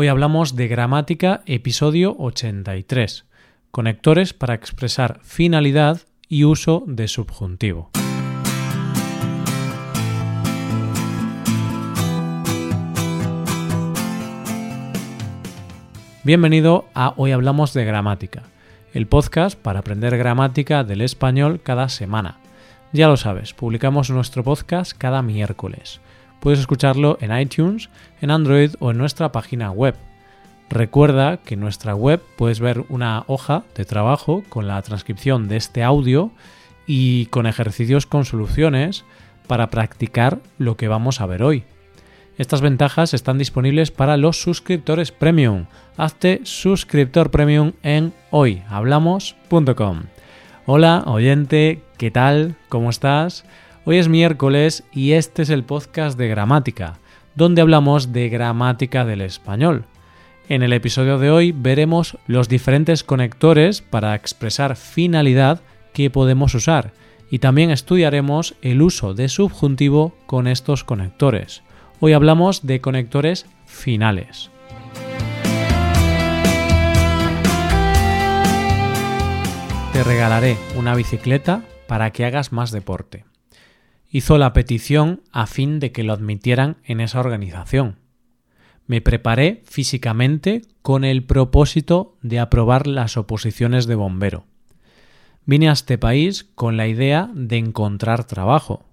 Hoy hablamos de gramática, episodio 83. Conectores para expresar finalidad y uso de subjuntivo. Bienvenido a Hoy Hablamos de Gramática, el podcast para aprender gramática del español cada semana. Ya lo sabes, publicamos nuestro podcast cada miércoles. Puedes escucharlo en iTunes, en Android o en nuestra página web. Recuerda que en nuestra web puedes ver una hoja de trabajo con la transcripción de este audio y con ejercicios con soluciones para practicar lo que vamos a ver hoy. Estas ventajas están disponibles para los suscriptores premium. Hazte suscriptor premium en hoyhablamos.com. Hola, oyente, ¿qué tal? ¿Cómo estás? Hoy es miércoles y este es el podcast de gramática, donde hablamos de gramática del español. En el episodio de hoy veremos los diferentes conectores para expresar finalidad que podemos usar y también estudiaremos el uso de subjuntivo con estos conectores. Hoy hablamos de conectores finales. Te regalaré una bicicleta para que hagas más deporte. Hizo la petición a fin de que lo admitieran en esa organización. Me preparé físicamente con el propósito de aprobar las oposiciones de bombero. Vine a este país con la idea de encontrar trabajo.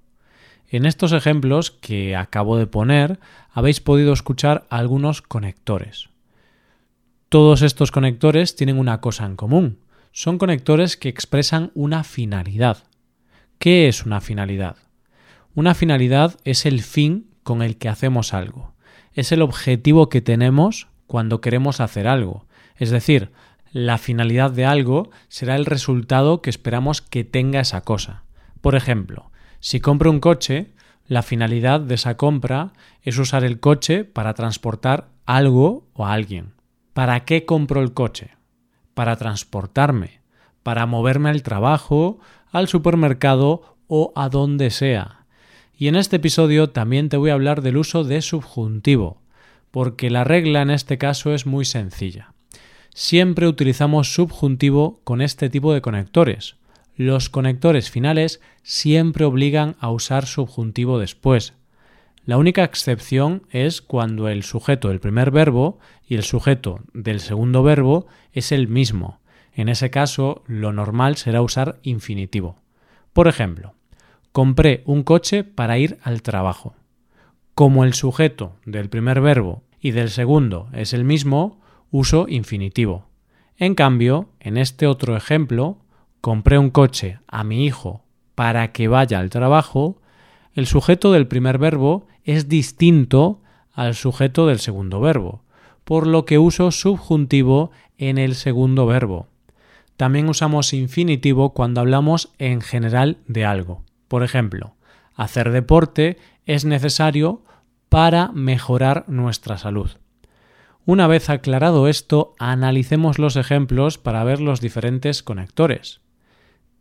En estos ejemplos que acabo de poner habéis podido escuchar algunos conectores. Todos estos conectores tienen una cosa en común. Son conectores que expresan una finalidad. ¿Qué es una finalidad? Una finalidad es el fin con el que hacemos algo. Es el objetivo que tenemos cuando queremos hacer algo. Es decir, la finalidad de algo será el resultado que esperamos que tenga esa cosa. Por ejemplo, si compro un coche, la finalidad de esa compra es usar el coche para transportar algo o a alguien. ¿Para qué compro el coche? Para transportarme, para moverme al trabajo, al supermercado o a donde sea. Y en este episodio también te voy a hablar del uso de subjuntivo, porque la regla en este caso es muy sencilla. Siempre utilizamos subjuntivo con este tipo de conectores, los conectores finales siempre obligan a usar subjuntivo después. La única excepción es cuando el sujeto del primer verbo y el sujeto del segundo verbo es el mismo. En ese caso, lo normal será usar infinitivo. Por ejemplo, compré un coche para ir al trabajo. Como el sujeto del primer verbo y del segundo es el mismo, uso infinitivo. En cambio, en este otro ejemplo, compré un coche a mi hijo para que vaya al trabajo, el sujeto del primer verbo es distinto al sujeto del segundo verbo, por lo que uso subjuntivo en el segundo verbo. También usamos infinitivo cuando hablamos en general de algo. Por ejemplo, hacer deporte es necesario para mejorar nuestra salud. Una vez aclarado esto, analicemos los ejemplos para ver los diferentes conectores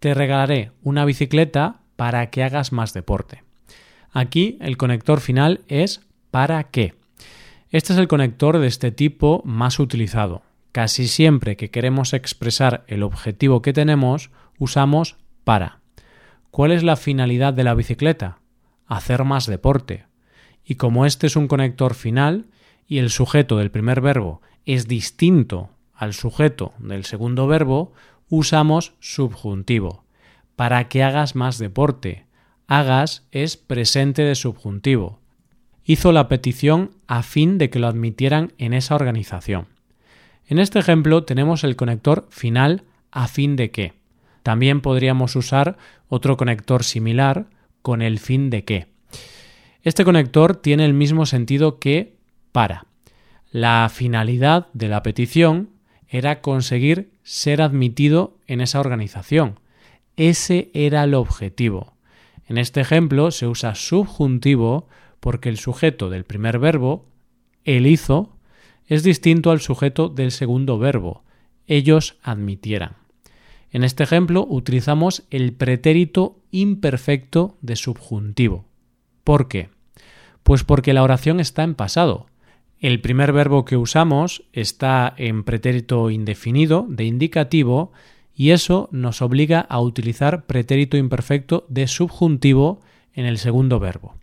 te regalaré una bicicleta para que hagas más deporte. Aquí el conector final es para qué. Este es el conector de este tipo más utilizado. Casi siempre que queremos expresar el objetivo que tenemos, usamos para. ¿Cuál es la finalidad de la bicicleta? Hacer más deporte. Y como este es un conector final y el sujeto del primer verbo es distinto al sujeto del segundo verbo, usamos subjuntivo. Para que hagas más deporte. Hagas es presente de subjuntivo. Hizo la petición a fin de que lo admitieran en esa organización. En este ejemplo tenemos el conector final a fin de que. También podríamos usar otro conector similar con el fin de que. Este conector tiene el mismo sentido que para. La finalidad de la petición era conseguir ser admitido en esa organización. Ese era el objetivo. En este ejemplo se usa subjuntivo porque el sujeto del primer verbo, el hizo, es distinto al sujeto del segundo verbo, ellos admitieran. En este ejemplo utilizamos el pretérito imperfecto de subjuntivo. ¿Por qué? Pues porque la oración está en pasado. El primer verbo que usamos está en pretérito indefinido, de indicativo, y eso nos obliga a utilizar pretérito imperfecto de subjuntivo en el segundo verbo.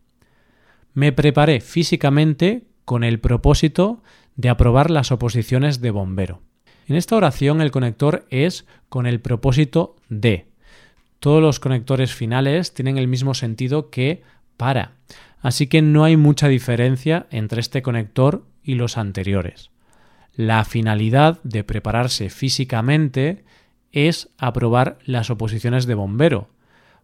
Me preparé físicamente con el propósito de aprobar las oposiciones de bombero. En esta oración el conector es con el propósito de. Todos los conectores finales tienen el mismo sentido que para, así que no hay mucha diferencia entre este conector y los anteriores. La finalidad de prepararse físicamente es aprobar las oposiciones de bombero,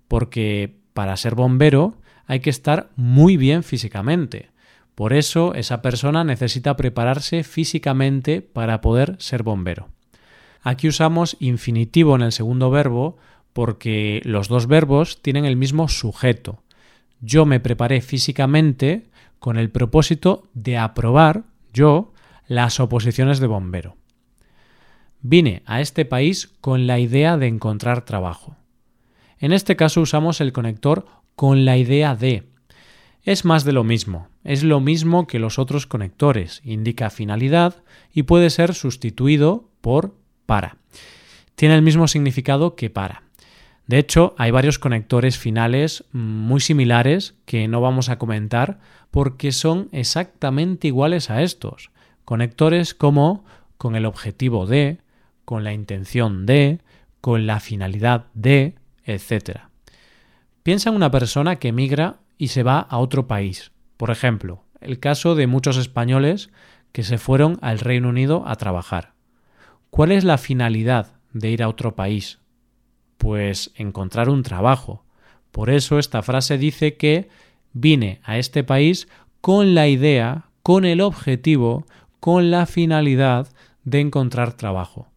porque para ser bombero hay que estar muy bien físicamente. Por eso esa persona necesita prepararse físicamente para poder ser bombero. Aquí usamos infinitivo en el segundo verbo porque los dos verbos tienen el mismo sujeto. Yo me preparé físicamente con el propósito de aprobar, yo, las oposiciones de bombero. Vine a este país con la idea de encontrar trabajo. En este caso usamos el conector con la idea de. Es más de lo mismo, es lo mismo que los otros conectores, indica finalidad y puede ser sustituido por para. Tiene el mismo significado que para. De hecho, hay varios conectores finales muy similares que no vamos a comentar porque son exactamente iguales a estos. Conectores como con el objetivo de, con la intención de, con la finalidad de, etc. Piensa en una persona que emigra y se va a otro país. Por ejemplo, el caso de muchos españoles que se fueron al Reino Unido a trabajar. ¿Cuál es la finalidad de ir a otro país? Pues encontrar un trabajo. Por eso esta frase dice que vine a este país con la idea, con el objetivo, con la finalidad de encontrar trabajo.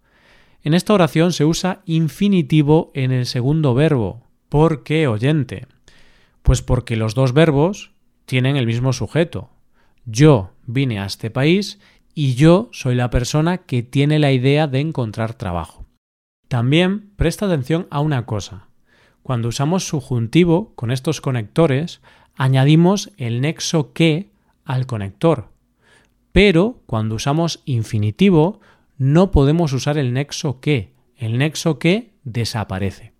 En esta oración se usa infinitivo en el segundo verbo. ¿Por qué oyente? Pues porque los dos verbos tienen el mismo sujeto. Yo vine a este país y yo soy la persona que tiene la idea de encontrar trabajo. También presta atención a una cosa. Cuando usamos subjuntivo con estos conectores, añadimos el nexo que al conector. Pero cuando usamos infinitivo, no podemos usar el nexo que. El nexo que desaparece.